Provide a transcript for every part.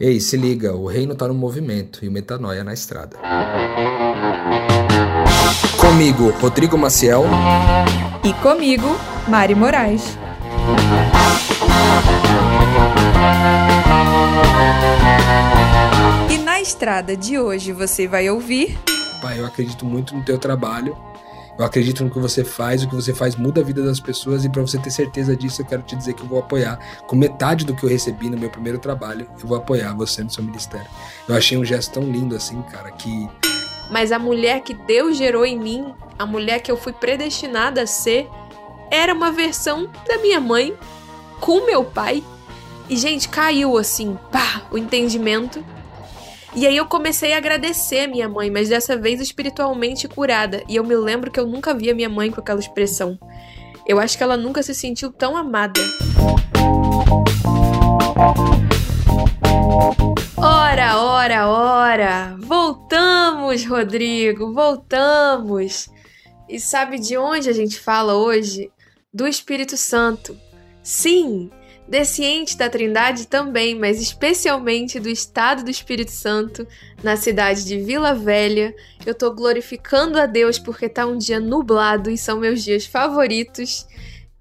Ei, se liga, o reino tá no movimento e o metanoia na estrada. Comigo, Rodrigo Maciel. E comigo, Mari Moraes. E na estrada de hoje você vai ouvir. Pai, eu acredito muito no teu trabalho eu acredito no que você faz, o que você faz muda a vida das pessoas e para você ter certeza disso, eu quero te dizer que eu vou apoiar. Com metade do que eu recebi no meu primeiro trabalho, eu vou apoiar você no seu ministério. Eu achei um gesto tão lindo assim, cara, que. Mas a mulher que Deus gerou em mim, a mulher que eu fui predestinada a ser, era uma versão da minha mãe com meu pai. E, gente, caiu assim, pá, o entendimento e aí eu comecei a agradecer minha mãe, mas dessa vez espiritualmente curada. E eu me lembro que eu nunca via minha mãe com aquela expressão. Eu acho que ela nunca se sentiu tão amada. Ora, ora, ora! Voltamos, Rodrigo, voltamos! E sabe de onde a gente fala hoje? Do Espírito Santo. Sim, desse ente da Trindade também, mas especialmente do estado do Espírito Santo, na cidade de Vila Velha. Eu tô glorificando a Deus porque tá um dia nublado e são meus dias favoritos.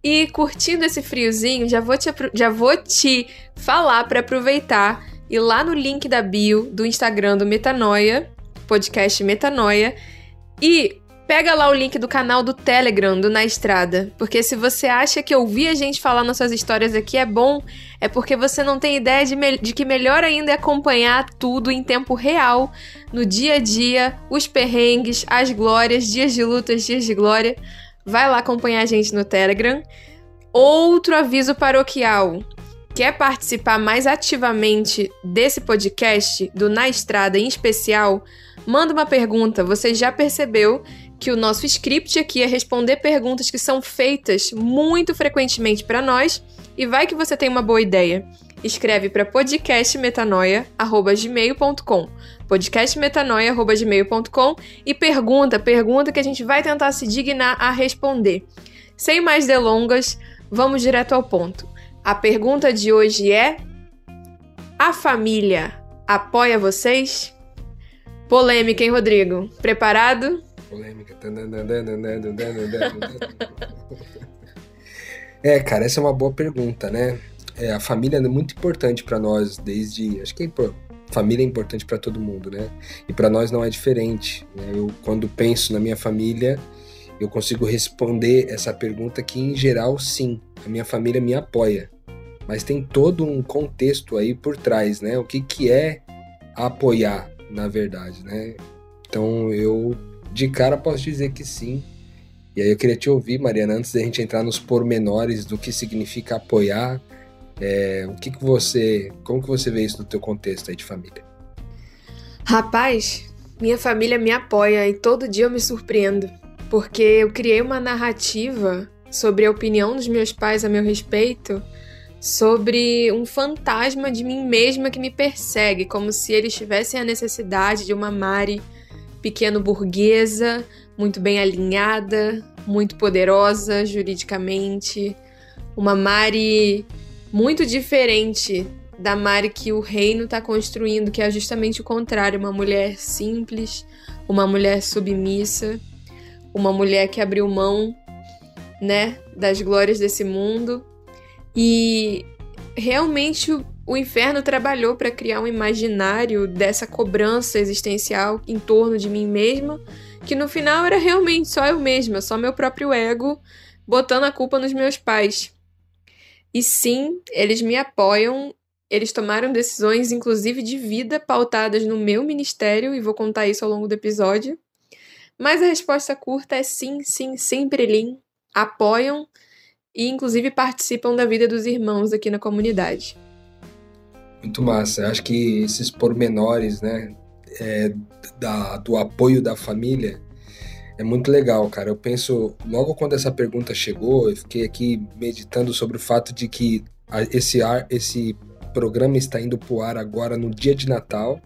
E curtindo esse friozinho, já vou te, já vou te falar para aproveitar e lá no link da bio do Instagram do Metanoia, podcast Metanoia, e Pega lá o link do canal do Telegram do Na Estrada, porque se você acha que ouvir a gente falar nas suas histórias aqui é bom, é porque você não tem ideia de, de, que melhor ainda é acompanhar tudo em tempo real, no dia a dia, os perrengues, as glórias, dias de lutas, dias de glória. Vai lá acompanhar a gente no Telegram. Outro aviso paroquial. Quer participar mais ativamente desse podcast, do Na Estrada em especial? Manda uma pergunta. Você já percebeu que o nosso script aqui é responder perguntas que são feitas muito frequentemente para nós e vai que você tem uma boa ideia. Escreve para podcastmetanoia@gmail.com. podcastmetanoia@gmail.com e pergunta, pergunta que a gente vai tentar se dignar a responder. Sem mais delongas, vamos direto ao ponto. A pergunta de hoje é: a família apoia vocês? Polêmica, hein, Rodrigo? Preparado? Polêmica. é, cara, essa é uma boa pergunta, né? É, a família é muito importante para nós desde, acho que é família é importante para todo mundo, né? E para nós não é diferente. Né? Eu quando penso na minha família, eu consigo responder essa pergunta que em geral sim, a minha família me apoia. Mas tem todo um contexto aí por trás, né? O que que é apoiar, na verdade, né? Então eu de cara posso dizer que sim. E aí eu queria te ouvir, Mariana, antes da gente entrar nos pormenores do que significa apoiar, é, o que, que você, como que você vê isso no teu contexto aí de família? Rapaz, minha família me apoia e todo dia eu me surpreendo, porque eu criei uma narrativa sobre a opinião dos meus pais a meu respeito, sobre um fantasma de mim mesma que me persegue, como se eles tivessem a necessidade de uma Mari pequeno burguesa, muito bem alinhada, muito poderosa juridicamente, uma Mari muito diferente da Mari que o reino está construindo, que é justamente o contrário, uma mulher simples, uma mulher submissa, uma mulher que abriu mão, né, das glórias desse mundo. E realmente o inferno trabalhou para criar um imaginário dessa cobrança existencial em torno de mim mesma, que no final era realmente só eu mesma, só meu próprio ego botando a culpa nos meus pais. E sim, eles me apoiam, eles tomaram decisões, inclusive de vida, pautadas no meu ministério, e vou contar isso ao longo do episódio. Mas a resposta curta é sim, sim, sempre lim. Apoiam e, inclusive, participam da vida dos irmãos aqui na comunidade. Muito massa. Acho que esses pormenores, né, é, da, do apoio da família é muito legal, cara. Eu penso, logo quando essa pergunta chegou, eu fiquei aqui meditando sobre o fato de que esse ar, esse programa está indo pro ar agora no dia de Natal.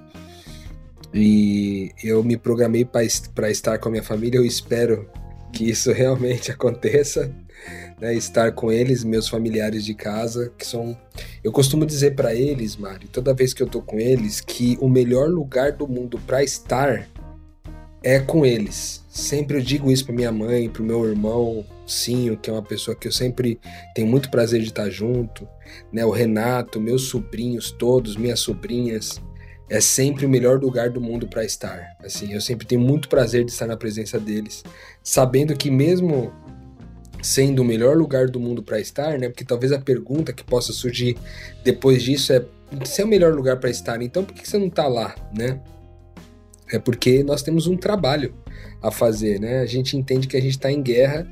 E eu me programei para estar com a minha família. Eu espero que isso realmente aconteça. Né, estar com eles, meus familiares de casa, que são. Eu costumo dizer para eles, Mário, toda vez que eu tô com eles, que o melhor lugar do mundo para estar é com eles. Sempre eu digo isso para minha mãe, para o meu irmão, Cinho, que é uma pessoa que eu sempre tenho muito prazer de estar junto, né? O Renato, meus sobrinhos todos, minhas sobrinhas, é sempre o melhor lugar do mundo para estar. Assim, eu sempre tenho muito prazer de estar na presença deles, sabendo que mesmo sendo o melhor lugar do mundo para estar, né? Porque talvez a pergunta que possa surgir depois disso é se é o melhor lugar para estar, então por que você não está lá, né? É porque nós temos um trabalho a fazer, né? A gente entende que a gente está em guerra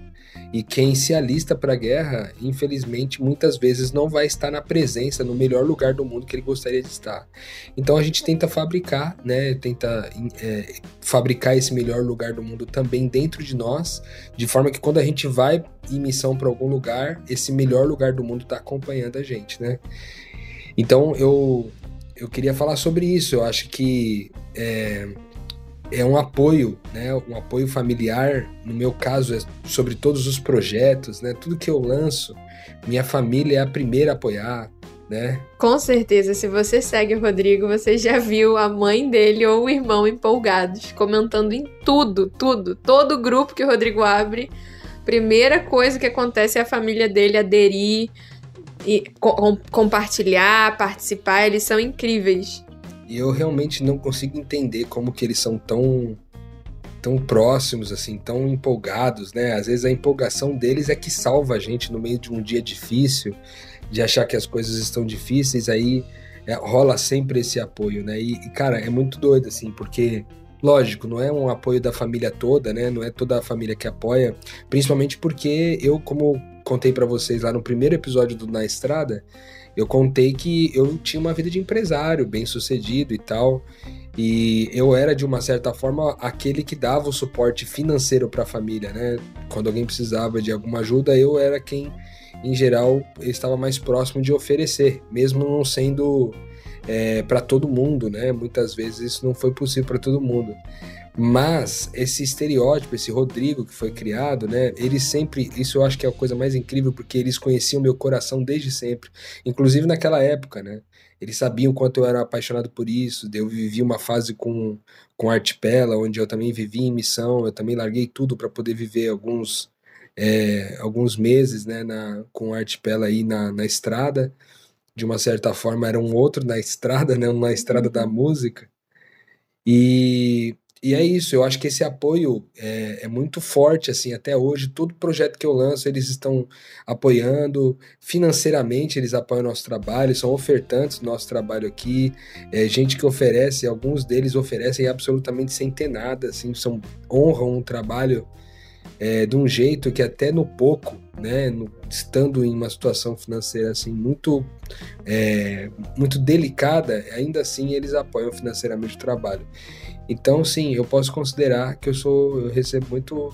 e quem se alista para a guerra, infelizmente, muitas vezes não vai estar na presença, no melhor lugar do mundo que ele gostaria de estar. Então a gente tenta fabricar, né? Tenta é, fabricar esse melhor lugar do mundo também dentro de nós, de forma que quando a gente vai em missão para algum lugar, esse melhor lugar do mundo está acompanhando a gente, né? Então eu eu queria falar sobre isso. Eu acho que é, é um apoio, né? Um apoio familiar. No meu caso, é sobre todos os projetos, né? Tudo que eu lanço, minha família é a primeira a apoiar, né? Com certeza, se você segue o Rodrigo, você já viu a mãe dele ou o irmão empolgados, comentando em tudo, tudo. Todo grupo que o Rodrigo abre, primeira coisa que acontece é a família dele aderir e com, compartilhar, participar, eles são incríveis. E eu realmente não consigo entender como que eles são tão tão próximos assim, tão empolgados, né? Às vezes a empolgação deles é que salva a gente no meio de um dia difícil, de achar que as coisas estão difíceis, aí é, rola sempre esse apoio, né? E, e, cara, é muito doido assim, porque lógico, não é um apoio da família toda, né? Não é toda a família que apoia, principalmente porque eu como contei para vocês lá no primeiro episódio do Na Estrada, eu contei que eu tinha uma vida de empresário, bem sucedido e tal. E eu era, de uma certa forma, aquele que dava o suporte financeiro para a família, né? Quando alguém precisava de alguma ajuda, eu era quem, em geral, estava mais próximo de oferecer, mesmo não sendo é, para todo mundo, né? Muitas vezes isso não foi possível para todo mundo. Mas esse estereótipo, esse Rodrigo que foi criado, né? Eles sempre, isso eu acho que é a coisa mais incrível, porque eles conheciam meu coração desde sempre, inclusive naquela época, né? Eles sabiam quanto eu era apaixonado por isso. Eu vivi uma fase com com Artipela, onde eu também vivi em missão. Eu também larguei tudo para poder viver alguns é, alguns meses, né? Na, com Artipela aí na, na estrada. De uma certa forma era um outro na estrada, né? Um na estrada da uhum. música. E e é isso, eu acho que esse apoio é, é, muito forte, assim, até hoje. Todo projeto que eu lanço, eles estão apoiando financeiramente, eles apoiam o nosso trabalho, são ofertantes do nosso trabalho aqui. É, gente que oferece, alguns deles oferecem absolutamente sem ter nada, assim, são, honram um trabalho é, de um jeito que até no pouco, né, no, estando em uma situação financeira assim muito é, muito delicada, ainda assim eles apoiam financeiramente o trabalho. Então, sim, eu posso considerar que eu sou, eu recebo muito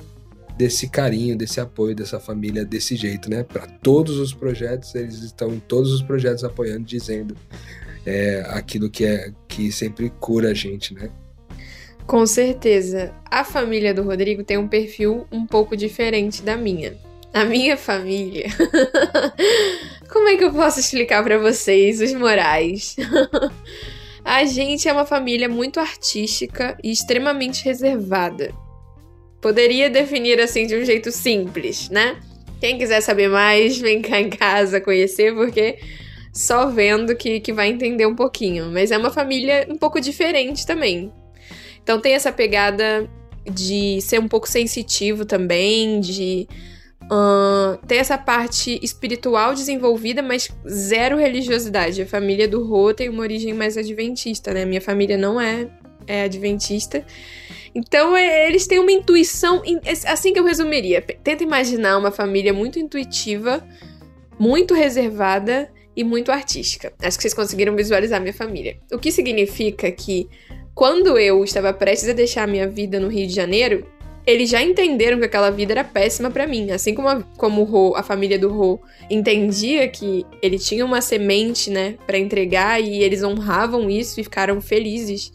desse carinho, desse apoio dessa família desse jeito, né? Para todos os projetos, eles estão em todos os projetos apoiando, dizendo é, aquilo que é que sempre cura a gente, né? Com certeza. A família do Rodrigo tem um perfil um pouco diferente da minha. A minha família. Como é que eu posso explicar para vocês os morais? A gente é uma família muito artística e extremamente reservada. Poderia definir assim de um jeito simples, né? Quem quiser saber mais, vem cá em casa conhecer, porque só vendo que, que vai entender um pouquinho. Mas é uma família um pouco diferente também. Então tem essa pegada de ser um pouco sensitivo também, de Uh, tem essa parte espiritual desenvolvida, mas zero religiosidade. A família do Rô tem uma origem mais adventista, né? Minha família não é, é adventista. Então, é, eles têm uma intuição. É, assim que eu resumiria. Tenta imaginar uma família muito intuitiva, muito reservada e muito artística. Acho que vocês conseguiram visualizar minha família. O que significa que quando eu estava prestes a deixar minha vida no Rio de Janeiro, eles já entenderam que aquela vida era péssima para mim. Assim como, a, como Ho, a família do Ro entendia que ele tinha uma semente, né, para entregar e eles honravam isso e ficaram felizes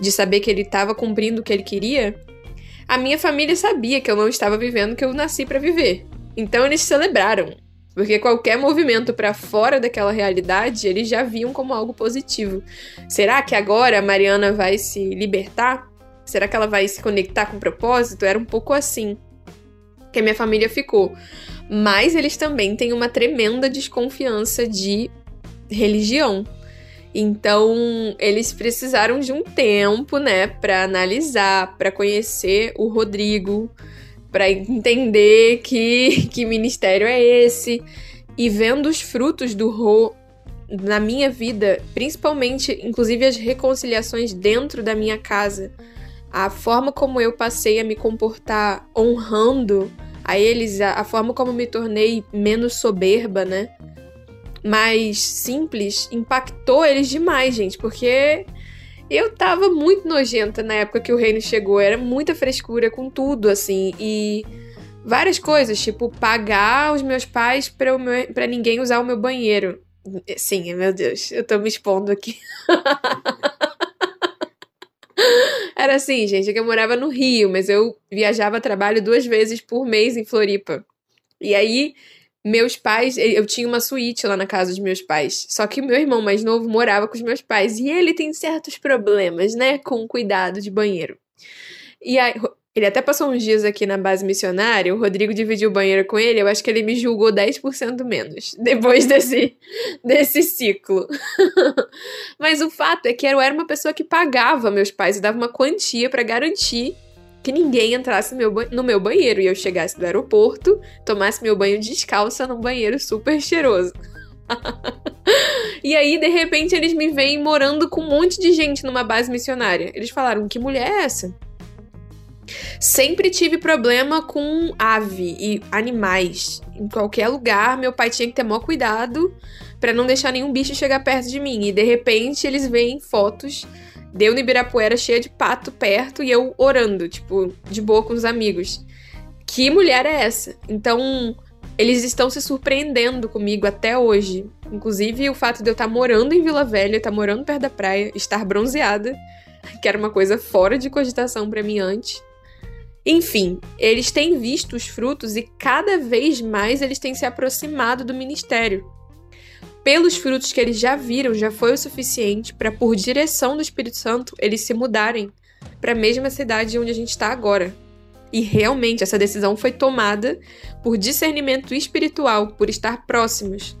de saber que ele estava cumprindo o que ele queria. A minha família sabia que eu não estava vivendo o que eu nasci para viver. Então eles celebraram, porque qualquer movimento para fora daquela realidade eles já viam como algo positivo. Será que agora a Mariana vai se libertar? Será que ela vai se conectar com o propósito? Era um pouco assim que a minha família ficou. Mas eles também têm uma tremenda desconfiança de religião. Então, eles precisaram de um tempo, né, para analisar, para conhecer o Rodrigo, para entender que, que ministério é esse. E vendo os frutos do Rô na minha vida, principalmente, inclusive as reconciliações dentro da minha casa, a forma como eu passei a me comportar honrando a eles, a, a forma como me tornei menos soberba, né? Mais simples, impactou eles demais, gente, porque eu tava muito nojenta na época que o reino chegou, era muita frescura com tudo, assim, e várias coisas, tipo pagar os meus pais para ninguém usar o meu banheiro. Sim, meu Deus, eu tô me expondo aqui. Era assim, gente, é que eu morava no Rio, mas eu viajava a trabalho duas vezes por mês em Floripa. E aí, meus pais, eu tinha uma suíte lá na casa dos meus pais. Só que meu irmão mais novo morava com os meus pais. E ele tem certos problemas, né? Com cuidado de banheiro. E aí, ele até passou uns dias aqui na base missionária, o Rodrigo dividiu o banheiro com ele, eu acho que ele me julgou 10% menos depois desse, desse ciclo. Mas o fato é que eu era uma pessoa que pagava meus pais e dava uma quantia para garantir que ninguém entrasse no meu banheiro e eu chegasse do aeroporto, tomasse meu banho descalça num banheiro super cheiroso. e aí, de repente, eles me veem morando com um monte de gente numa base missionária. Eles falaram: que mulher é essa? Sempre tive problema com ave e animais. Em qualquer lugar, meu pai tinha que ter maior cuidado para não deixar nenhum bicho chegar perto de mim. E de repente eles veem fotos deu no Ibirapuera cheia de pato perto e eu orando, tipo, de boa com os amigos. Que mulher é essa? Então, eles estão se surpreendendo comigo até hoje. Inclusive, o fato de eu estar morando em Vila Velha, estar morando perto da praia, estar bronzeada, que era uma coisa fora de cogitação para mim antes. Enfim, eles têm visto os frutos e cada vez mais eles têm se aproximado do ministério. Pelos frutos que eles já viram, já foi o suficiente para, por direção do Espírito Santo, eles se mudarem para a mesma cidade onde a gente está agora. E realmente essa decisão foi tomada por discernimento espiritual, por estar próximos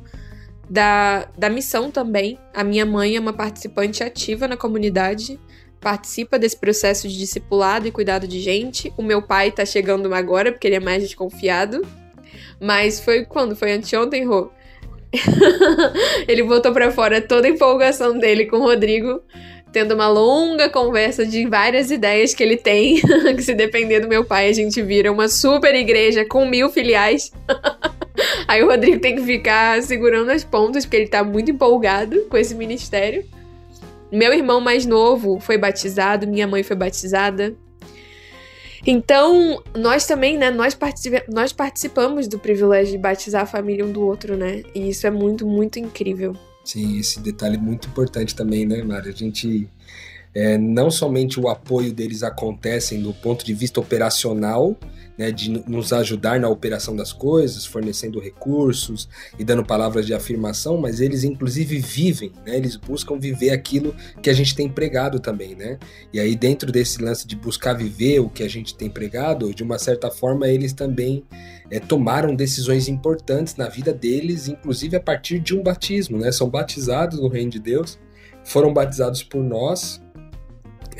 da, da missão também. A minha mãe é uma participante ativa na comunidade participa desse processo de discipulado e cuidado de gente. O meu pai tá chegando agora, porque ele é mais desconfiado. Mas foi quando? Foi anteontem, Rô? ele botou para fora toda a empolgação dele com o Rodrigo, tendo uma longa conversa de várias ideias que ele tem, que se depender do meu pai, a gente vira uma super igreja com mil filiais. Aí o Rodrigo tem que ficar segurando as pontas, porque ele tá muito empolgado com esse ministério. Meu irmão mais novo foi batizado, minha mãe foi batizada. Então, nós também, né, nós, participa nós participamos do privilégio de batizar a família um do outro, né? E isso é muito, muito incrível. Sim, esse detalhe é muito importante também, né, Mari? A gente é, não somente o apoio deles acontece do ponto de vista operacional, né, de nos ajudar na operação das coisas, fornecendo recursos e dando palavras de afirmação, mas eles inclusive vivem, né, eles buscam viver aquilo que a gente tem pregado também, né? E aí dentro desse lance de buscar viver o que a gente tem pregado, de uma certa forma eles também é, tomaram decisões importantes na vida deles, inclusive a partir de um batismo, né? São batizados no reino de Deus, foram batizados por nós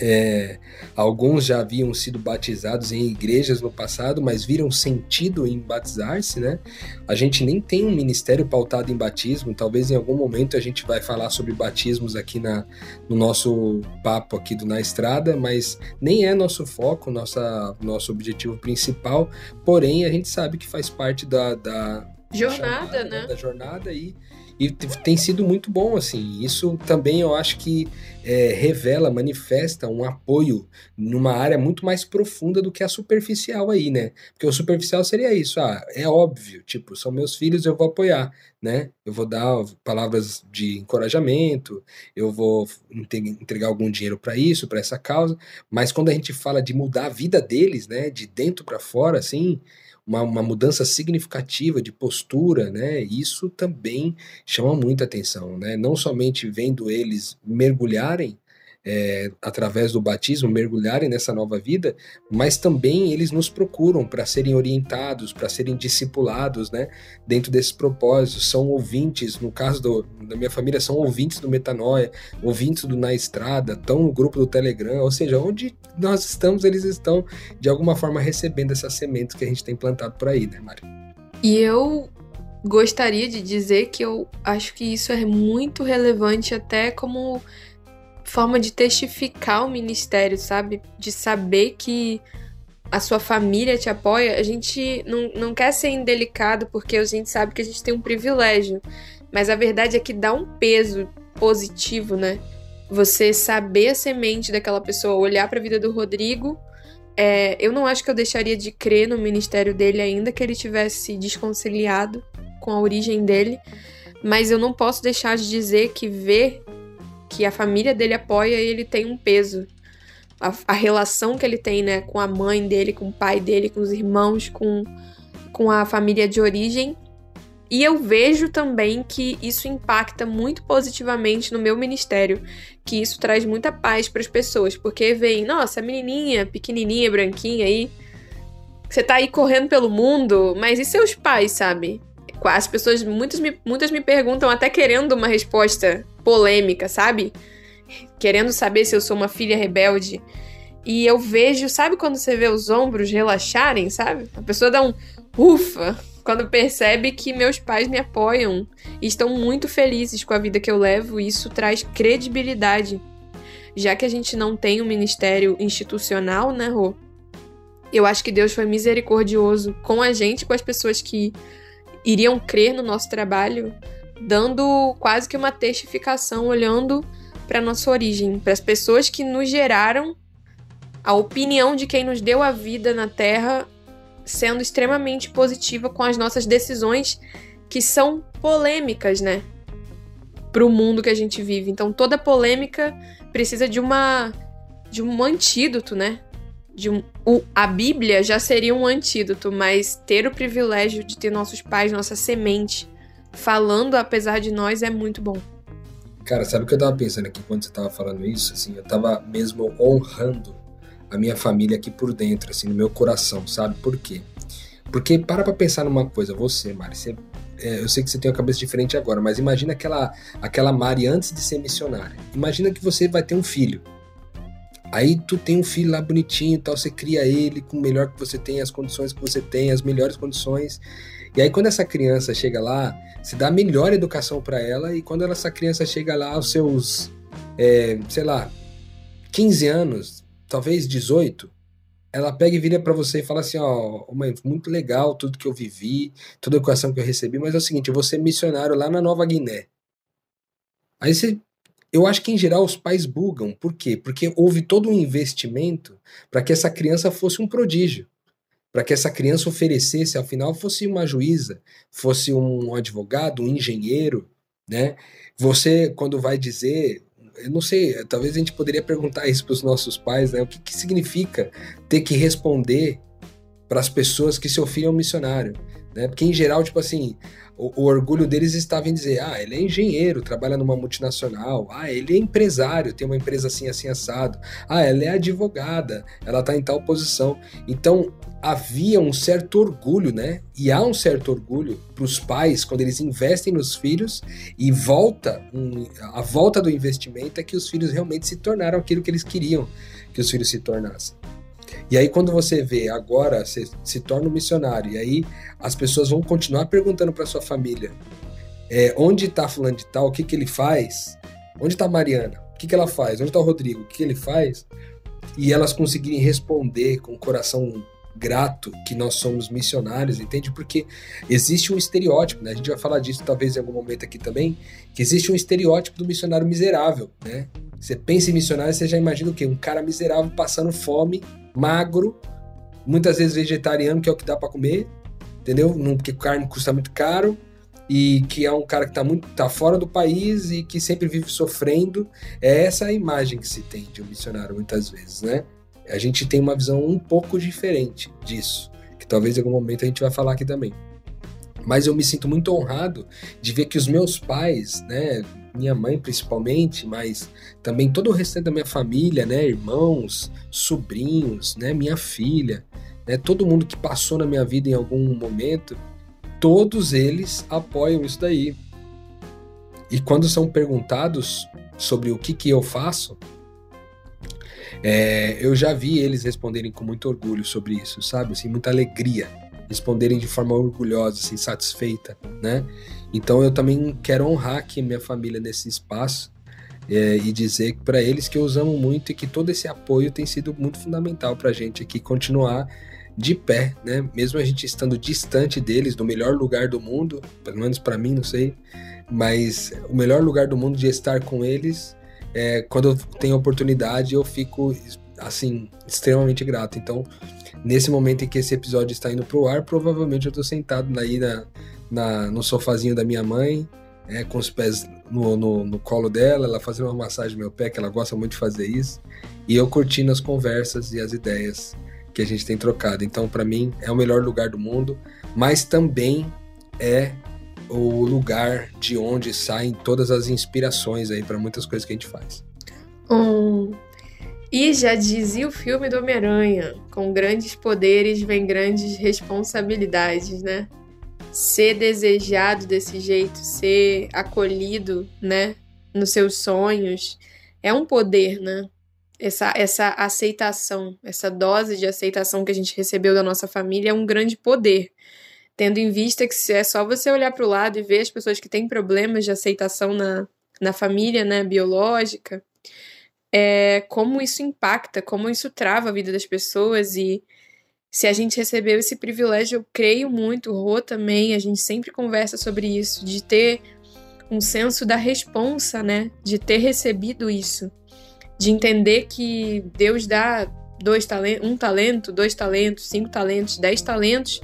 é, alguns já haviam sido batizados em igrejas no passado, mas viram sentido em batizar-se, né? A gente nem tem um ministério pautado em batismo, talvez em algum momento a gente vai falar sobre batismos aqui na, no nosso papo aqui do Na Estrada, mas nem é nosso foco, nossa, nosso objetivo principal, porém a gente sabe que faz parte da, da jornada, chamada, né? Da jornada e e tem sido muito bom, assim. Isso também eu acho que é, revela, manifesta um apoio numa área muito mais profunda do que a superficial aí, né? Porque o superficial seria isso, ah, é óbvio, tipo, são meus filhos, eu vou apoiar, né? Eu vou dar palavras de encorajamento, eu vou entregar algum dinheiro para isso, para essa causa, mas quando a gente fala de mudar a vida deles, né, de dentro para fora, assim, uma, uma, mudança significativa de postura, né? Isso também chama muita atenção, né? Não somente vendo eles mergulharem é, através do batismo, mergulharem nessa nova vida, mas também eles nos procuram para serem orientados, para serem discipulados, né? Dentro desses propósitos, são ouvintes, no caso do, da minha família, são ouvintes do Metanoia, ouvintes do Na Estrada, estão no grupo do Telegram, ou seja, onde nós estamos, eles estão de alguma forma recebendo essas sementes que a gente tem plantado por aí, né, Mari? E eu gostaria de dizer que eu acho que isso é muito relevante até como forma de testificar o ministério, sabe? De saber que a sua família te apoia. A gente não, não quer ser indelicado porque a gente sabe que a gente tem um privilégio. Mas a verdade é que dá um peso positivo, né? Você saber a semente daquela pessoa, olhar para a vida do Rodrigo. É, eu não acho que eu deixaria de crer no ministério dele ainda que ele tivesse desconciliado com a origem dele, mas eu não posso deixar de dizer que ver que a família dele apoia e ele tem um peso. A, a, relação que ele tem, né, com a mãe dele, com o pai dele, com os irmãos, com, com a família de origem. E eu vejo também que isso impacta muito positivamente no meu ministério, que isso traz muita paz para as pessoas, porque vem, nossa, menininha, pequenininha, branquinha aí, você tá aí correndo pelo mundo, mas e seus pais, sabe? As pessoas, muitas me, muitas me perguntam, até querendo uma resposta polêmica, sabe? Querendo saber se eu sou uma filha rebelde. E eu vejo, sabe quando você vê os ombros relaxarem, sabe? A pessoa dá um ufa quando percebe que meus pais me apoiam e estão muito felizes com a vida que eu levo, e isso traz credibilidade. Já que a gente não tem um ministério institucional, né, Rô? Eu acho que Deus foi misericordioso com a gente, com as pessoas que iriam crer no nosso trabalho, dando quase que uma testificação, olhando para nossa origem, para as pessoas que nos geraram, a opinião de quem nos deu a vida na Terra sendo extremamente positiva com as nossas decisões que são polêmicas, né? Para o mundo que a gente vive. Então toda polêmica precisa de uma de um antídoto, né? De um, o, a Bíblia já seria um antídoto, mas ter o privilégio de ter nossos pais, nossa semente, falando apesar de nós é muito bom. Cara, sabe o que eu tava pensando aqui quando você tava falando isso? Assim, eu tava mesmo honrando a minha família aqui por dentro, assim, no meu coração, sabe? Por quê? Porque para pra pensar numa coisa, você, Mari, você, é, eu sei que você tem uma cabeça diferente agora, mas imagina aquela, aquela Mari antes de ser missionária. Imagina que você vai ter um filho. Aí tu tem um filho lá bonitinho e tal, você cria ele com o melhor que você tem, as condições que você tem, as melhores condições. E aí quando essa criança chega lá, se dá a melhor educação para ela e quando essa criança chega lá aos seus, é, sei lá, 15 anos, talvez 18, ela pega e vira para você e fala assim, ó, oh, mãe, muito legal tudo que eu vivi, toda a educação que eu recebi, mas é o seguinte, eu vou ser missionário lá na Nova Guiné. Aí você eu acho que em geral os pais bugam. Por quê? Porque houve todo um investimento para que essa criança fosse um prodígio. Para que essa criança oferecesse, afinal, fosse uma juíza, fosse um advogado, um engenheiro, né? Você, quando vai dizer, eu não sei, talvez a gente poderia perguntar isso para os nossos pais, né? O que, que significa ter que responder para as pessoas que seu filho é um missionário? Né? Porque, em geral, tipo assim, o, o, orgulho deles estava em dizer: ah, ele é engenheiro, trabalha numa multinacional, ah, ele é empresário, tem uma empresa assim, assim, assado, ah, ela é advogada, ela está em tal posição. Então havia um certo orgulho, né? E há um certo orgulho para os pais quando eles investem nos filhos e volta, um, a volta do investimento é que os filhos realmente se tornaram aquilo que eles queriam que os filhos se tornassem. E aí, quando você vê agora, você se torna um missionário, e aí as pessoas vão continuar perguntando para sua família: é, onde está Fulano de Tal, o que, que ele faz? Onde está Mariana? O que, que ela faz? Onde está o Rodrigo? O que, que ele faz? E elas conseguirem responder com o coração grato que nós somos missionários, entende? Porque existe um estereótipo, né? A gente vai falar disso talvez em algum momento aqui também, que existe um estereótipo do missionário miserável, né? Você pensa em missionário, você já imagina o quê? Um cara miserável passando fome magro, muitas vezes vegetariano, que é o que dá para comer, entendeu? Porque carne custa muito caro e que é um cara que está muito tá fora do país e que sempre vive sofrendo. É essa a imagem que se tem de um missionário muitas vezes, né? A gente tem uma visão um pouco diferente disso. que talvez em algum momento a gente vai falar aqui também. Mas eu me sinto muito honrado de ver que os meus pais, né, minha mãe principalmente, mas também todo o restante da minha família, né, irmãos, sobrinhos, né, minha filha, né, todo mundo que passou na minha vida em algum momento, todos eles apoiam isso daí. E quando são perguntados sobre o que, que eu faço, é, eu já vi eles responderem com muito orgulho sobre isso, sabe? Assim, muita alegria. Responderem de forma orgulhosa, assim, satisfeita, né? Então eu também quero honrar aqui minha família nesse espaço é, e dizer para eles que eu os amo muito e que todo esse apoio tem sido muito fundamental para a gente aqui continuar de pé, né? Mesmo a gente estando distante deles, do melhor lugar do mundo, pelo menos para mim, não sei, mas o melhor lugar do mundo de estar com eles, é, quando eu tenho oportunidade, eu fico assim extremamente grato. Então, nesse momento em que esse episódio está indo pro ar, provavelmente eu estou sentado aí na, na, no sofazinho da minha mãe, é, com os pés no, no, no, colo dela, ela fazendo uma massagem no meu pé, que ela gosta muito de fazer isso, e eu curtindo as conversas e as ideias que a gente tem trocado. Então, para mim, é o melhor lugar do mundo, mas também é o lugar de onde saem todas as inspirações aí para muitas coisas que a gente faz. Um, e já dizia o filme do Homem-Aranha: com grandes poderes vem grandes responsabilidades, né? Ser desejado desse jeito, ser acolhido, né? Nos seus sonhos, é um poder, né? Essa, essa aceitação, essa dose de aceitação que a gente recebeu da nossa família é um grande poder tendo em vista que se é só você olhar para o lado e ver as pessoas que têm problemas de aceitação na, na família né, biológica, é, como isso impacta, como isso trava a vida das pessoas e se a gente recebeu esse privilégio, eu creio muito, o Rô também, a gente sempre conversa sobre isso, de ter um senso da responsa, né? De ter recebido isso. De entender que Deus dá dois talentos, um talento, dois talentos, cinco talentos, dez talentos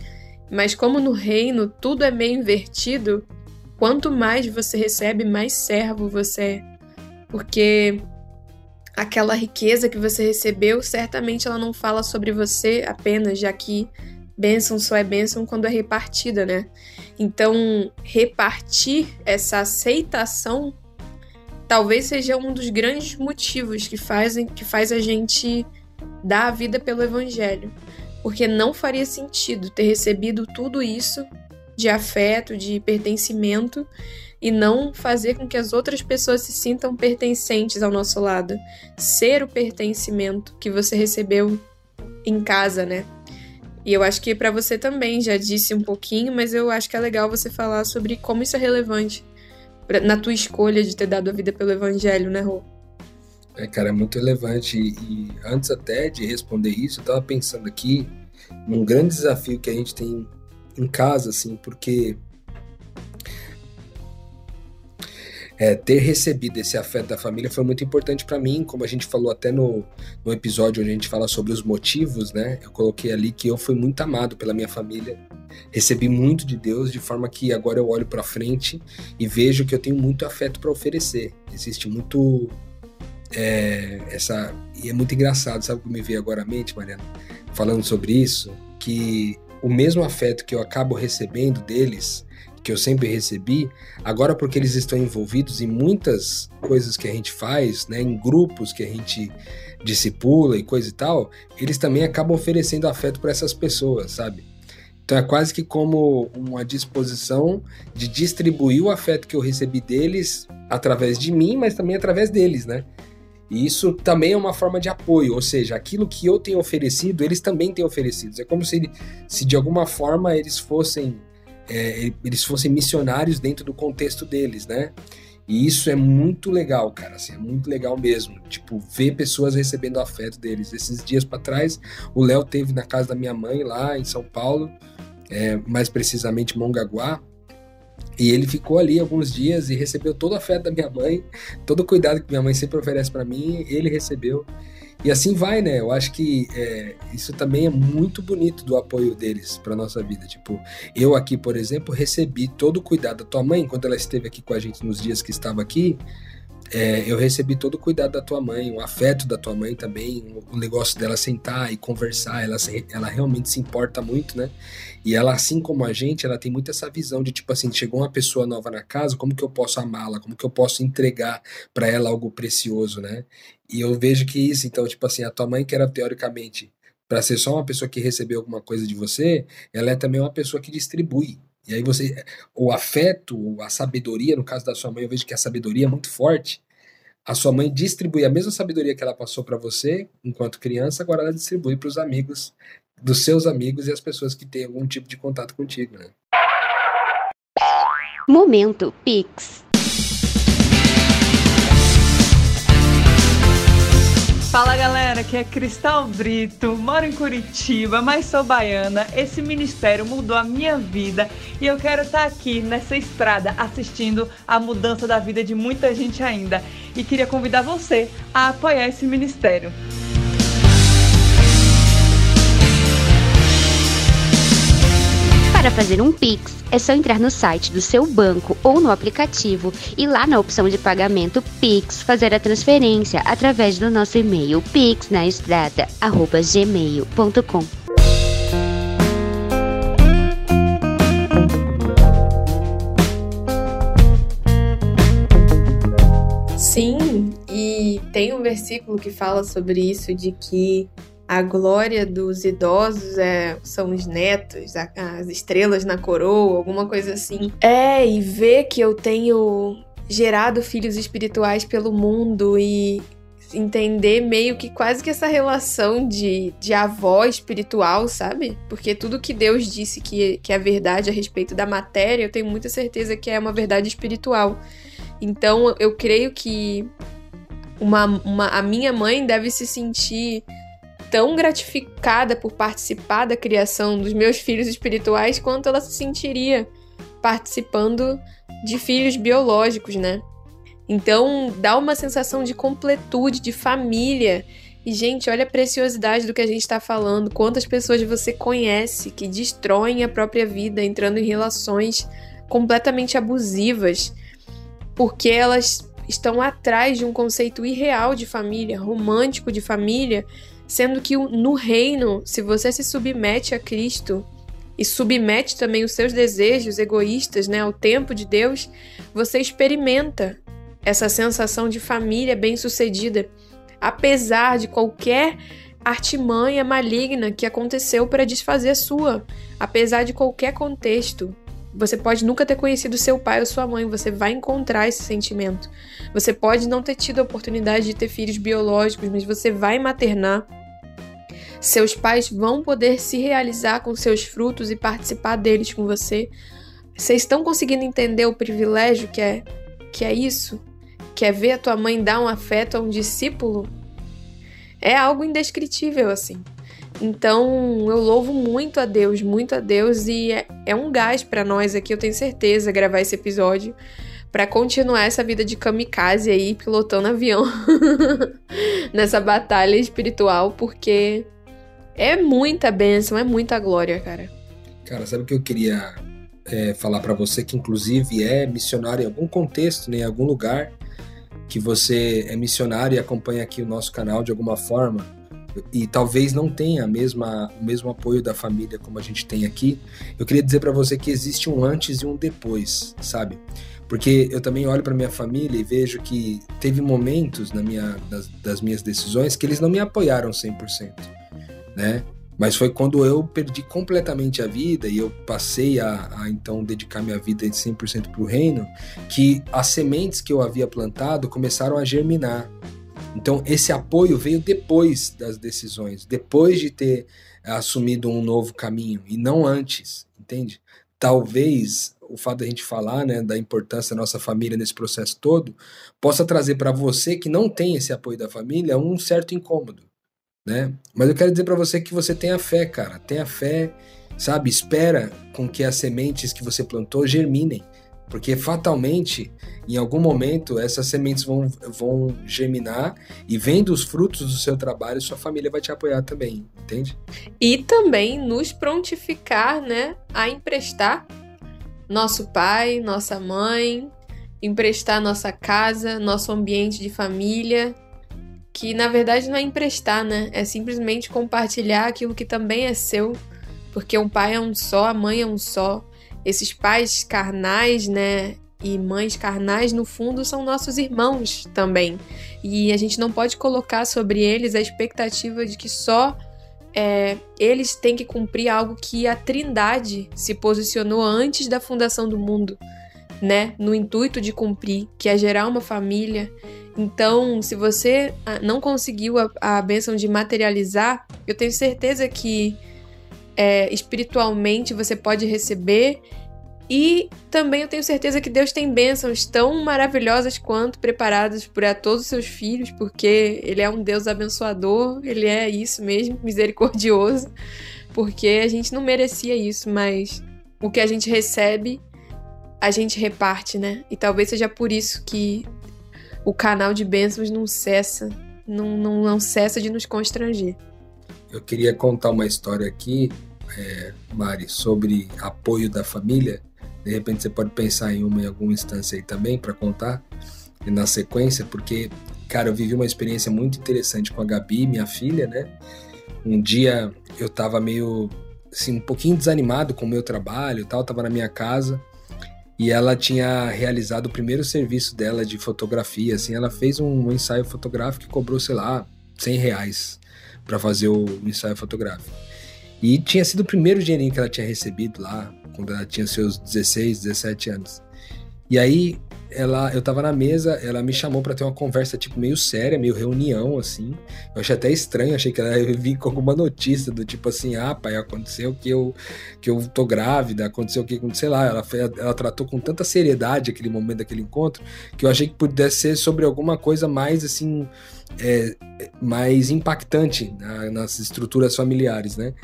mas como no reino tudo é meio invertido, quanto mais você recebe, mais servo você é. Porque aquela riqueza que você recebeu, certamente ela não fala sobre você apenas, já que bênção só é bênção quando é repartida, né? Então, repartir essa aceitação talvez seja um dos grandes motivos que fazem que faz a gente dar a vida pelo evangelho porque não faria sentido ter recebido tudo isso de afeto, de pertencimento e não fazer com que as outras pessoas se sintam pertencentes ao nosso lado. Ser o pertencimento que você recebeu em casa, né? E eu acho que para você também já disse um pouquinho, mas eu acho que é legal você falar sobre como isso é relevante na tua escolha de ter dado a vida pelo evangelho, né, Rô? É, cara, é muito relevante. E antes até de responder isso, eu tava pensando aqui num grande desafio que a gente tem em casa, assim, porque é, ter recebido esse afeto da família foi muito importante para mim, como a gente falou até no, no episódio onde a gente fala sobre os motivos, né? Eu coloquei ali que eu fui muito amado pela minha família, recebi muito de Deus, de forma que agora eu olho para frente e vejo que eu tenho muito afeto para oferecer. Existe muito é, essa. E é muito engraçado, sabe o que me veio agora à mente, Mariana? Falando sobre isso, que o mesmo afeto que eu acabo recebendo deles, que eu sempre recebi, agora porque eles estão envolvidos em muitas coisas que a gente faz, né, em grupos que a gente discipula e coisa e tal, eles também acabam oferecendo afeto para essas pessoas, sabe? Então é quase que como uma disposição de distribuir o afeto que eu recebi deles através de mim, mas também através deles, né? E isso também é uma forma de apoio, ou seja, aquilo que eu tenho oferecido, eles também têm oferecido. É como se, se de alguma forma eles fossem é, eles fossem missionários dentro do contexto deles, né? E isso é muito legal, cara, assim, é muito legal mesmo. Tipo, ver pessoas recebendo afeto deles. Esses dias para trás, o Léo teve na casa da minha mãe lá em São Paulo, é, mais precisamente Mongaguá, e ele ficou ali alguns dias e recebeu todo o afeto da minha mãe, todo o cuidado que minha mãe sempre oferece para mim, ele recebeu. E assim vai, né? Eu acho que é, isso também é muito bonito do apoio deles para nossa vida. Tipo, eu aqui, por exemplo, recebi todo o cuidado da tua mãe quando ela esteve aqui com a gente nos dias que estava aqui. É, eu recebi todo o cuidado da tua mãe, o afeto da tua mãe também, o negócio dela sentar e conversar, ela, ela realmente se importa muito, né? E ela, assim como a gente, ela tem muito essa visão de tipo assim, chegou uma pessoa nova na casa, como que eu posso amá-la? Como que eu posso entregar para ela algo precioso, né? E eu vejo que isso, então, tipo assim, a tua mãe que era teoricamente para ser só uma pessoa que recebeu alguma coisa de você, ela é também uma pessoa que distribui. E aí você, o afeto, a sabedoria, no caso da sua mãe, eu vejo que a sabedoria é muito forte. A sua mãe distribui a mesma sabedoria que ela passou para você enquanto criança, agora ela distribui para os amigos, dos seus amigos e as pessoas que têm algum tipo de contato contigo, né? Momento Pix. Fala galera, aqui é Cristal Brito, moro em Curitiba, mas sou baiana. Esse ministério mudou a minha vida e eu quero estar aqui nessa estrada assistindo a mudança da vida de muita gente ainda. E queria convidar você a apoiar esse ministério. Para fazer um Pix, é só entrar no site do seu banco ou no aplicativo e lá na opção de pagamento Pix fazer a transferência através do nosso e-mail pixnaestrada@gmail.com. Sim, e tem um versículo que fala sobre isso de que a glória dos idosos é, são os netos, a, as estrelas na coroa, alguma coisa assim. É, e ver que eu tenho gerado filhos espirituais pelo mundo e entender meio que quase que essa relação de, de avó espiritual, sabe? Porque tudo que Deus disse que, que é verdade a respeito da matéria, eu tenho muita certeza que é uma verdade espiritual. Então eu creio que uma, uma, a minha mãe deve se sentir tão gratificada por participar da criação dos meus filhos espirituais quanto ela se sentiria participando de filhos biológicos, né? Então dá uma sensação de completude, de família. E, gente, olha a preciosidade do que a gente está falando. Quantas pessoas você conhece que destroem a própria vida entrando em relações completamente abusivas porque elas estão atrás de um conceito irreal de família, romântico de família, Sendo que no reino, se você se submete a Cristo e submete também os seus desejos egoístas né, ao tempo de Deus, você experimenta essa sensação de família bem-sucedida, apesar de qualquer artimanha maligna que aconteceu para desfazer a sua, apesar de qualquer contexto. Você pode nunca ter conhecido seu pai ou sua mãe, você vai encontrar esse sentimento. Você pode não ter tido a oportunidade de ter filhos biológicos, mas você vai maternar. Seus pais vão poder se realizar com seus frutos e participar deles com você. Vocês estão conseguindo entender o privilégio que é que é isso? Que é ver a tua mãe dar um afeto a um discípulo? É algo indescritível assim. Então eu louvo muito a Deus, muito a Deus, e é, é um gás para nós aqui, eu tenho certeza, gravar esse episódio para continuar essa vida de kamikaze aí, pilotando avião nessa batalha espiritual, porque é muita bênção, é muita glória, cara. Cara, sabe o que eu queria é, falar para você, que inclusive é missionário em algum contexto, né, em algum lugar, que você é missionário e acompanha aqui o nosso canal de alguma forma, e talvez não tenha a mesma, o mesmo apoio da família como a gente tem aqui, eu queria dizer para você que existe um antes e um depois, sabe? Porque eu também olho para minha família e vejo que teve momentos na minha, das, das minhas decisões que eles não me apoiaram 100%, né? Mas foi quando eu perdi completamente a vida e eu passei a, a então dedicar minha vida 100% para o reino, que as sementes que eu havia plantado começaram a germinar, então, esse apoio veio depois das decisões, depois de ter assumido um novo caminho e não antes, entende? Talvez o fato da gente falar né, da importância da nossa família nesse processo todo possa trazer para você que não tem esse apoio da família um certo incômodo, né? Mas eu quero dizer para você que você tenha fé, cara, tenha fé, sabe? Espera com que as sementes que você plantou germinem. Porque fatalmente, em algum momento, essas sementes vão, vão germinar e vendo os frutos do seu trabalho, sua família vai te apoiar também, entende? E também nos prontificar, né, a emprestar nosso pai, nossa mãe emprestar nossa casa, nosso ambiente de família, que na verdade não é emprestar, né? É simplesmente compartilhar aquilo que também é seu, porque um pai é um só, a mãe é um só. Esses pais carnais, né, e mães carnais, no fundo, são nossos irmãos também. E a gente não pode colocar sobre eles a expectativa de que só é, eles têm que cumprir algo que a Trindade se posicionou antes da fundação do mundo, né? No intuito de cumprir, que é gerar uma família. Então, se você ah, não conseguiu a, a bênção de materializar, eu tenho certeza que é, espiritualmente você pode receber e também eu tenho certeza que Deus tem bênçãos tão maravilhosas quanto preparadas para todos os seus filhos, porque Ele é um Deus abençoador, Ele é isso mesmo, misericordioso, porque a gente não merecia isso, mas o que a gente recebe, a gente reparte, né? E talvez seja por isso que o canal de bênçãos não cessa, não, não, não cessa de nos constranger. Eu queria contar uma história aqui, é, Mari, sobre apoio da família de repente você pode pensar em uma em alguma instância aí também para contar na sequência, porque, cara, eu vivi uma experiência muito interessante com a Gabi, minha filha, né? Um dia eu tava meio, assim, um pouquinho desanimado com o meu trabalho e tal, tava na minha casa e ela tinha realizado o primeiro serviço dela de fotografia, assim, ela fez um ensaio fotográfico e cobrou, sei lá, 100 reais para fazer o ensaio fotográfico. E tinha sido o primeiro dinheirinho que ela tinha recebido lá, quando ela tinha seus 16, 17 anos. E aí ela, eu tava na mesa, ela me chamou para ter uma conversa tipo meio séria, meio reunião assim. Eu achei até estranho, achei que ela vir com alguma notícia do tipo assim, ah, pai, aconteceu que eu que eu tô grávida, aconteceu que, sei lá, ela ela tratou com tanta seriedade aquele momento daquele encontro, que eu achei que pudesse ser sobre alguma coisa mais assim, é, mais impactante na, nas estruturas familiares, né?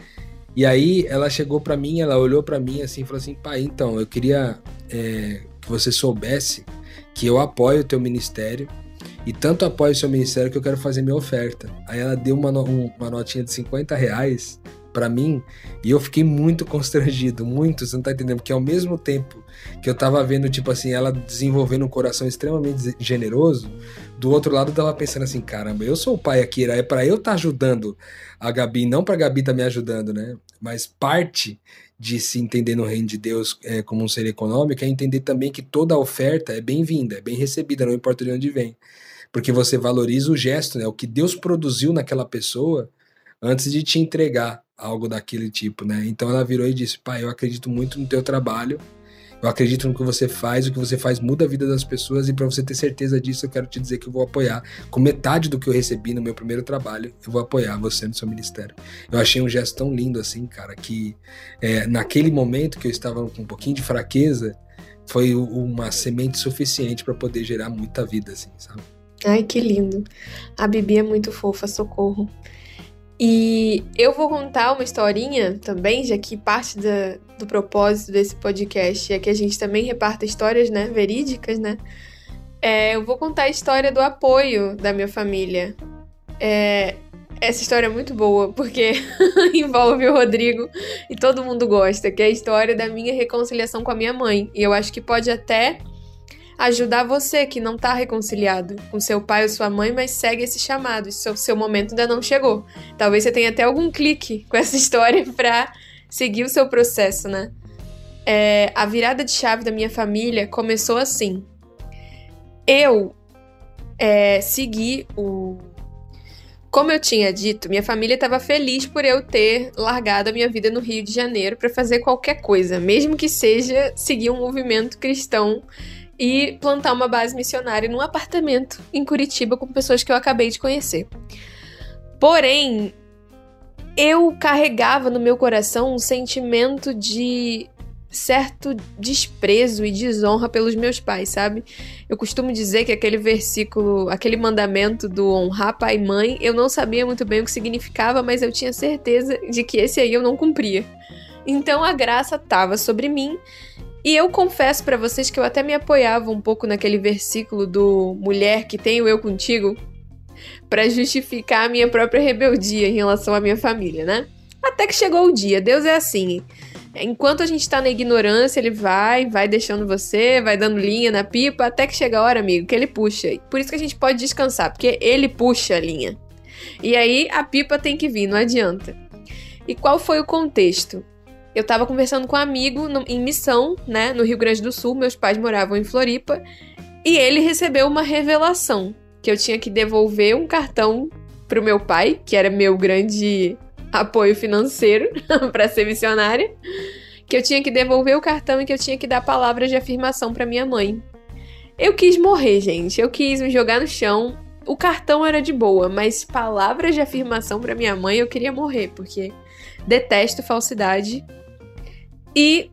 E aí ela chegou para mim, ela olhou para mim assim falou assim, pai, então, eu queria é, que você soubesse que eu apoio o teu ministério e tanto apoio o seu ministério que eu quero fazer minha oferta. Aí ela deu uma, uma notinha de 50 reais para mim e eu fiquei muito constrangido, muito, você não tá entendendo, porque ao mesmo tempo que eu tava vendo, tipo assim, ela desenvolvendo um coração extremamente generoso, do outro lado tava pensando assim, caramba, eu sou o pai aqui, é para eu estar tá ajudando a Gabi, não pra Gabi tá me ajudando, né? Mas parte de se entender no reino de Deus é, como um ser econômico é entender também que toda oferta é bem-vinda, é bem recebida, não importa de onde vem. Porque você valoriza o gesto, né? O que Deus produziu naquela pessoa antes de te entregar algo daquele tipo, né? Então ela virou e disse: "Pai, eu acredito muito no teu trabalho eu acredito no que você faz, o que você faz muda a vida das pessoas e para você ter certeza disso, eu quero te dizer que eu vou apoiar. Com metade do que eu recebi no meu primeiro trabalho, eu vou apoiar você no seu ministério. Eu achei um gesto tão lindo assim, cara, que é, naquele momento que eu estava com um pouquinho de fraqueza, foi uma semente suficiente para poder gerar muita vida, assim, sabe? Ai, que lindo. A Bibi é muito fofa, socorro. E eu vou contar uma historinha também, já que parte da, do propósito desse podcast é que a gente também reparta histórias, né, verídicas, né? É, eu vou contar a história do apoio da minha família. É, essa história é muito boa, porque envolve o Rodrigo e todo mundo gosta, que é a história da minha reconciliação com a minha mãe. E eu acho que pode até ajudar você que não está reconciliado com seu pai ou sua mãe, mas segue esse chamado. Seu, seu momento ainda não chegou. Talvez você tenha até algum clique com essa história para seguir o seu processo, né? É, a virada de chave da minha família começou assim. Eu é, segui o. Como eu tinha dito, minha família estava feliz por eu ter largado a minha vida no Rio de Janeiro para fazer qualquer coisa, mesmo que seja seguir um movimento cristão e plantar uma base missionária num apartamento em Curitiba com pessoas que eu acabei de conhecer. Porém, eu carregava no meu coração um sentimento de certo desprezo e desonra pelos meus pais, sabe? Eu costumo dizer que aquele versículo, aquele mandamento do honrar pai e mãe, eu não sabia muito bem o que significava, mas eu tinha certeza de que esse aí eu não cumpria. Então a graça estava sobre mim e eu confesso para vocês que eu até me apoiava um pouco naquele versículo do mulher que tenho eu contigo para justificar a minha própria rebeldia em relação à minha família, né? Até que chegou o dia, Deus é assim. Enquanto a gente tá na ignorância, ele vai, vai deixando você, vai dando linha na pipa, até que chega a hora, amigo, que ele puxa. Por isso que a gente pode descansar, porque ele puxa a linha. E aí a pipa tem que vir, não adianta. E qual foi o contexto? Eu tava conversando com um amigo no, em missão, né, no Rio Grande do Sul, meus pais moravam em Floripa, e ele recebeu uma revelação que eu tinha que devolver um cartão pro meu pai, que era meu grande apoio financeiro para ser missionária, que eu tinha que devolver o cartão e que eu tinha que dar palavras de afirmação para minha mãe. Eu quis morrer, gente. Eu quis me jogar no chão. O cartão era de boa, mas palavras de afirmação para minha mãe eu queria morrer, porque detesto falsidade e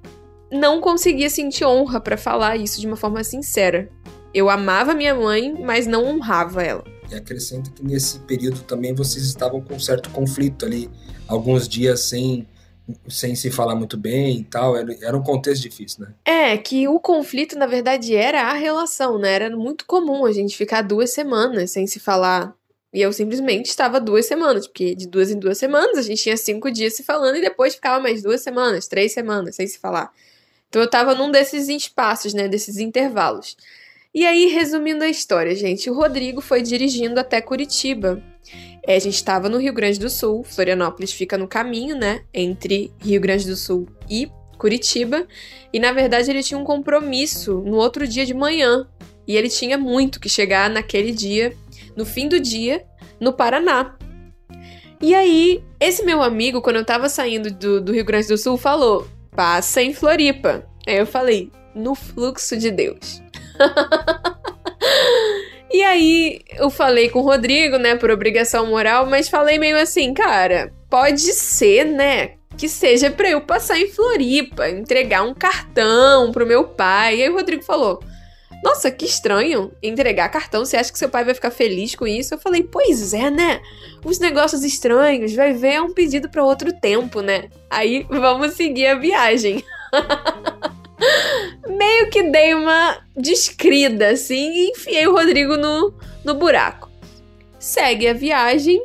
não conseguia sentir honra para falar isso de uma forma sincera. Eu amava minha mãe, mas não honrava ela. E acrescenta que nesse período também vocês estavam com um certo conflito ali, alguns dias sem sem se falar muito bem e tal, era, era um contexto difícil, né? É, que o conflito, na verdade, era a relação, né? Era muito comum a gente ficar duas semanas sem se falar. E eu simplesmente estava duas semanas, porque de duas em duas semanas a gente tinha cinco dias se falando e depois ficava mais duas semanas, três semanas sem se falar. Então eu tava num desses espaços, né? Desses intervalos. E aí, resumindo a história, gente, o Rodrigo foi dirigindo até Curitiba. É, a gente estava no Rio Grande do Sul, Florianópolis fica no caminho, né, entre Rio Grande do Sul e Curitiba, e na verdade ele tinha um compromisso no outro dia de manhã, e ele tinha muito que chegar naquele dia, no fim do dia, no Paraná. E aí, esse meu amigo, quando eu tava saindo do, do Rio Grande do Sul, falou: passa em Floripa. Aí eu falei: no fluxo de Deus. e aí eu falei com o Rodrigo, né, por obrigação moral, mas falei meio assim, cara, pode ser, né, que seja pra eu passar em Floripa, entregar um cartão pro meu pai. E aí o Rodrigo falou: Nossa, que estranho entregar cartão. Você acha que seu pai vai ficar feliz com isso? Eu falei: Pois é, né? Os negócios estranhos, vai ver, é um pedido para outro tempo, né? Aí vamos seguir a viagem. meio que dei uma descrida, assim, e enfiei o Rodrigo no, no buraco. Segue a viagem,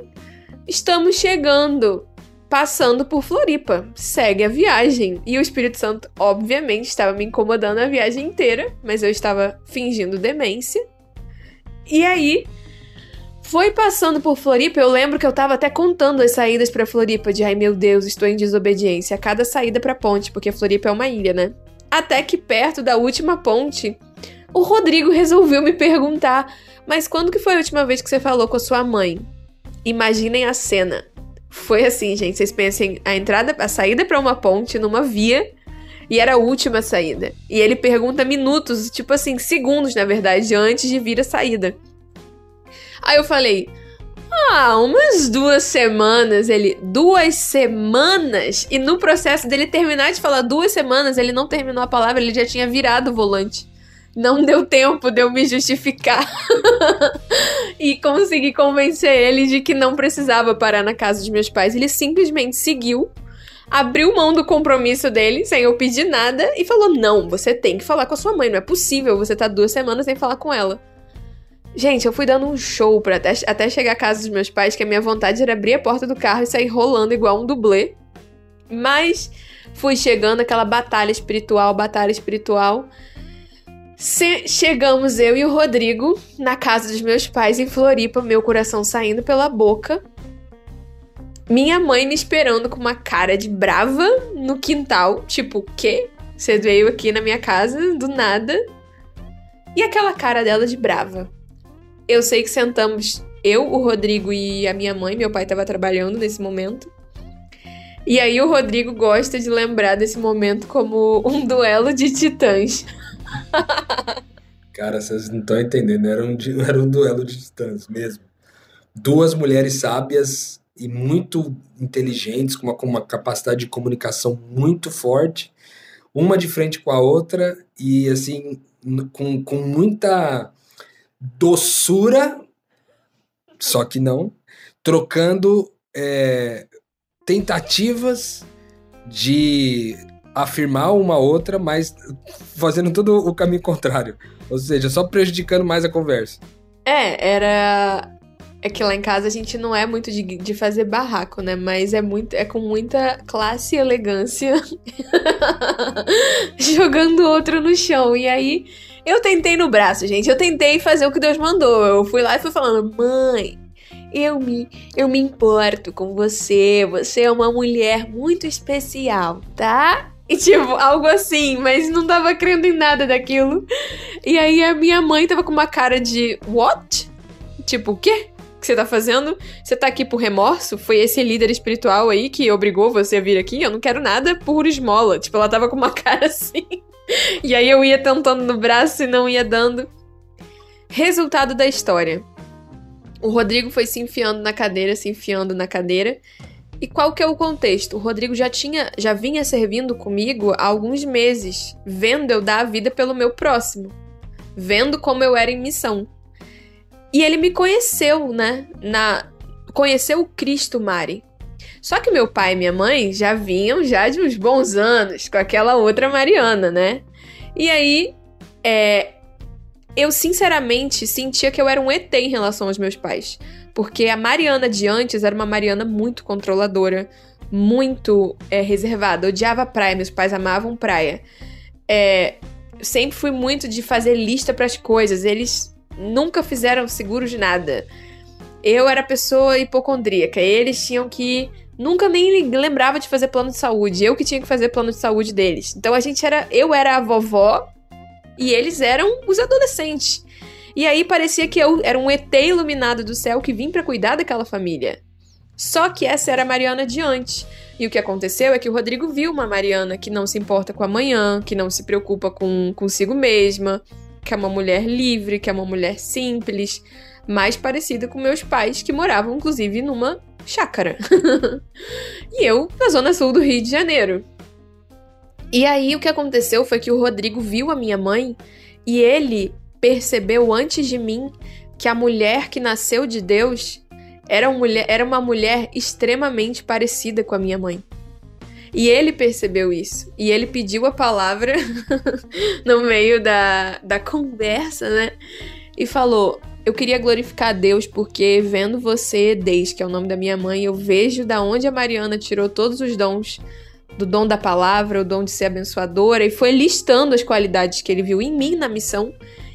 estamos chegando, passando por Floripa. Segue a viagem. E o Espírito Santo, obviamente, estava me incomodando a viagem inteira, mas eu estava fingindo demência. E aí, foi passando por Floripa, eu lembro que eu tava até contando as saídas para Floripa, de ai meu Deus, estou em desobediência a cada saída pra ponte, porque Floripa é uma ilha, né? Até que perto da última ponte, o Rodrigo resolveu me perguntar: Mas quando que foi a última vez que você falou com a sua mãe? Imaginem a cena. Foi assim, gente. Vocês pensem a entrada, a saída para uma ponte numa via e era a última saída. E ele pergunta minutos, tipo assim, segundos, na verdade, antes de vir a saída. Aí eu falei: ah, umas duas semanas. Ele, duas semanas? E no processo dele terminar de falar duas semanas, ele não terminou a palavra, ele já tinha virado o volante. Não deu tempo de eu me justificar e conseguir convencer ele de que não precisava parar na casa dos meus pais. Ele simplesmente seguiu, abriu mão do compromisso dele, sem eu pedir nada, e falou: Não, você tem que falar com a sua mãe, não é possível você tá duas semanas sem falar com ela. Gente, eu fui dando um show pra até, até chegar à casa dos meus pais, que a minha vontade era abrir a porta do carro e sair rolando igual um dublê. Mas fui chegando aquela batalha espiritual, batalha espiritual. Se chegamos eu e o Rodrigo na casa dos meus pais em Floripa, meu coração saindo pela boca. Minha mãe me esperando com uma cara de brava no quintal, tipo, o quê? Você veio aqui na minha casa do nada? E aquela cara dela de brava. Eu sei que sentamos eu, o Rodrigo e a minha mãe, meu pai estava trabalhando nesse momento. E aí o Rodrigo gosta de lembrar desse momento como um duelo de titãs. Cara, vocês não estão entendendo, era um, era um duelo de titãs mesmo. Duas mulheres sábias e muito inteligentes, com uma, com uma capacidade de comunicação muito forte, uma de frente com a outra, e assim, com, com muita doçura, só que não, trocando é, tentativas de afirmar uma outra, mas fazendo todo o caminho contrário. Ou seja, só prejudicando mais a conversa. É, era É que lá em casa a gente não é muito de, de fazer barraco, né? Mas é muito é com muita classe e elegância jogando outro no chão. E aí eu tentei no braço, gente. Eu tentei fazer o que Deus mandou. Eu fui lá e fui falando: "Mãe, eu me eu me importo com você. Você é uma mulher muito especial, tá? E tipo, algo assim, mas não tava crendo em nada daquilo. E aí a minha mãe tava com uma cara de what? Tipo, o quê? que você tá fazendo? Você tá aqui por remorso? Foi esse líder espiritual aí que obrigou você a vir aqui? Eu não quero nada por esmola. Tipo, ela tava com uma cara assim. E aí eu ia tentando no braço e não ia dando. Resultado da história. O Rodrigo foi se enfiando na cadeira, se enfiando na cadeira. E qual que é o contexto? O Rodrigo já tinha, já vinha servindo comigo há alguns meses, vendo eu dar a vida pelo meu próximo, vendo como eu era em missão. E ele me conheceu, né? Na conheceu o Cristo Mari. Só que meu pai e minha mãe já vinham já de uns bons anos com aquela outra Mariana, né? E aí, é, eu sinceramente sentia que eu era um ET em relação aos meus pais. Porque a Mariana de antes era uma Mariana muito controladora, muito é, reservada. odiava praia, meus pais amavam praia. É, sempre fui muito de fazer lista para as coisas. Eles nunca fizeram seguro de nada. Eu era pessoa hipocondríaca. Eles tinham que. Nunca nem lembrava de fazer plano de saúde. Eu que tinha que fazer plano de saúde deles. Então a gente era. Eu era a vovó e eles eram os adolescentes. E aí parecia que eu era um ET iluminado do céu que vim para cuidar daquela família. Só que essa era a Mariana de antes. E o que aconteceu é que o Rodrigo viu uma Mariana que não se importa com amanhã, que não se preocupa com consigo mesma, que é uma mulher livre, que é uma mulher simples, mais parecida com meus pais, que moravam inclusive numa chácara. e eu na zona sul do Rio de Janeiro. E aí o que aconteceu foi que o Rodrigo viu a minha mãe e ele percebeu antes de mim que a mulher que nasceu de Deus era uma mulher, era uma mulher extremamente parecida com a minha mãe. E ele percebeu isso. E ele pediu a palavra no meio da, da conversa, né? E falou: Eu queria glorificar a Deus porque vendo você, desde que é o nome da minha mãe, eu vejo da onde a Mariana tirou todos os dons do dom da palavra, o dom de ser abençoadora, e foi listando as qualidades que ele viu em mim na missão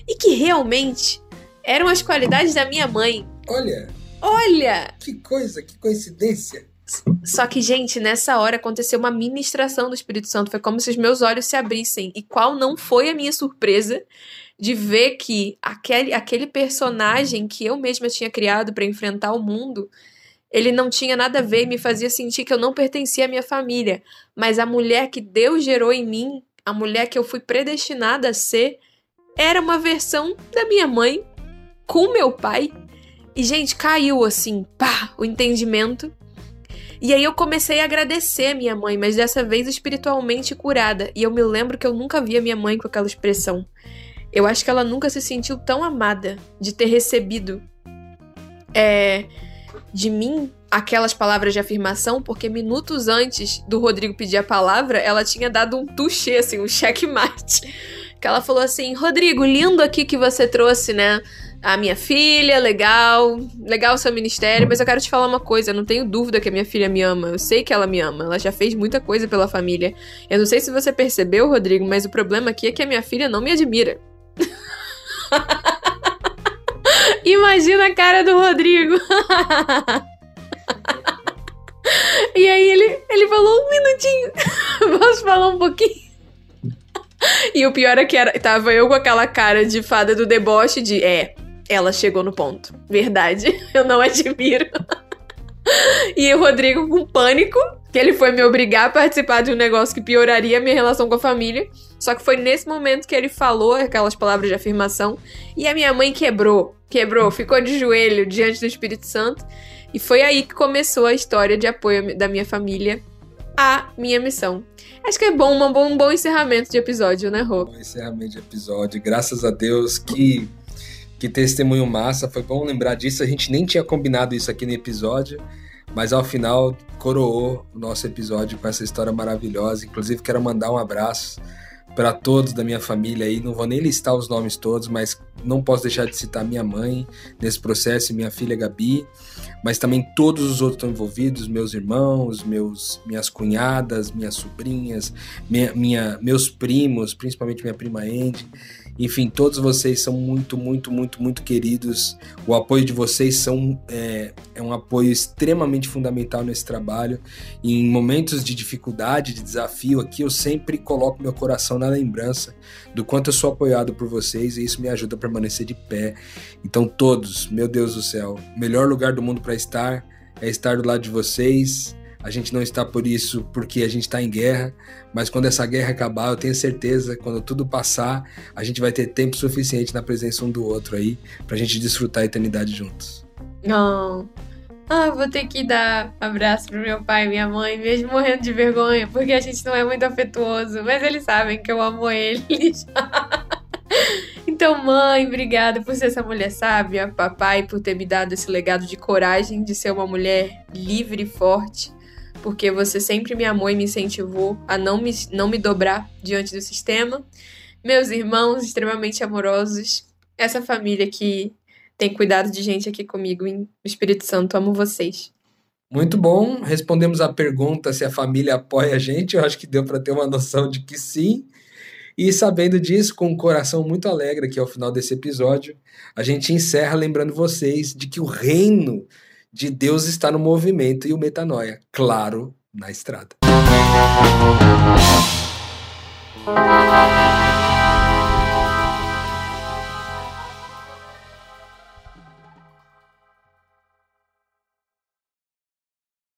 e que realmente eram as qualidades da minha mãe. Olha! Olha! Que coisa, que coincidência! Só que, gente, nessa hora aconteceu uma ministração do Espírito Santo. Foi como se os meus olhos se abrissem. E qual não foi a minha surpresa de ver que aquele, aquele personagem que eu mesma tinha criado para enfrentar o mundo, ele não tinha nada a ver e me fazia sentir que eu não pertencia à minha família. Mas a mulher que Deus gerou em mim, a mulher que eu fui predestinada a ser, era uma versão da minha mãe com meu pai. E, gente, caiu assim, pá, o entendimento. E aí eu comecei a agradecer a minha mãe, mas dessa vez espiritualmente curada. E eu me lembro que eu nunca vi a minha mãe com aquela expressão. Eu acho que ela nunca se sentiu tão amada de ter recebido é, de mim aquelas palavras de afirmação, porque minutos antes do Rodrigo pedir a palavra, ela tinha dado um touché, assim, um checkmate que ela falou assim: Rodrigo, lindo aqui que você trouxe, né? A minha filha, legal, legal o seu ministério, mas eu quero te falar uma coisa, eu não tenho dúvida que a minha filha me ama, eu sei que ela me ama, ela já fez muita coisa pela família. Eu não sei se você percebeu, Rodrigo, mas o problema aqui é que a minha filha não me admira. Imagina a cara do Rodrigo. e aí ele, ele falou um minutinho. Posso falar um pouquinho? E o pior é que era, tava eu com aquela cara de fada do deboche de é, ela chegou no ponto. Verdade, eu não admiro. e o Rodrigo com pânico, que ele foi me obrigar a participar de um negócio que pioraria a minha relação com a família. Só que foi nesse momento que ele falou aquelas palavras de afirmação e a minha mãe quebrou, quebrou, ficou de joelho diante do Espírito Santo. E foi aí que começou a história de apoio da minha família à minha missão. Acho que é bom, um bom, um bom encerramento de episódio, né, Rô? Bom encerramento de episódio. Graças a Deus que, que testemunho massa. Foi bom lembrar disso. A gente nem tinha combinado isso aqui no episódio, mas ao final coroou o nosso episódio com essa história maravilhosa. Inclusive, quero mandar um abraço para todos da minha família aí. Não vou nem listar os nomes todos, mas não posso deixar de citar minha mãe nesse processo minha filha Gabi, mas também todos os outros estão envolvidos, meus irmãos, meus, minhas cunhadas, minhas sobrinhas, minha, minha, meus primos, principalmente minha prima Andy. Enfim, todos vocês são muito, muito, muito, muito queridos. O apoio de vocês são, é, é um apoio extremamente fundamental nesse trabalho. E em momentos de dificuldade, de desafio aqui, eu sempre coloco meu coração na lembrança do quanto eu sou apoiado por vocês e isso me ajuda a permanecer de pé. Então, todos, meu Deus do céu, melhor lugar do mundo para estar é estar do lado de vocês a gente não está por isso porque a gente está em guerra, mas quando essa guerra acabar, eu tenho certeza, quando tudo passar, a gente vai ter tempo suficiente na presença um do outro aí, pra gente desfrutar a eternidade juntos. Não. Ah, vou ter que dar abraço pro meu pai e minha mãe, mesmo morrendo de vergonha, porque a gente não é muito afetuoso, mas eles sabem que eu amo eles. então, mãe, obrigada por ser essa mulher sábia, papai, por ter me dado esse legado de coragem de ser uma mulher livre e forte porque você sempre me amou e me incentivou a não me, não me dobrar diante do sistema. Meus irmãos extremamente amorosos, essa família que tem cuidado de gente aqui comigo em Espírito Santo, amo vocês. Muito bom, respondemos a pergunta se a família apoia a gente, eu acho que deu para ter uma noção de que sim. E sabendo disso, com um coração muito alegre aqui ao final desse episódio, a gente encerra lembrando vocês de que o reino de Deus está no movimento e o metanoia, claro, na estrada.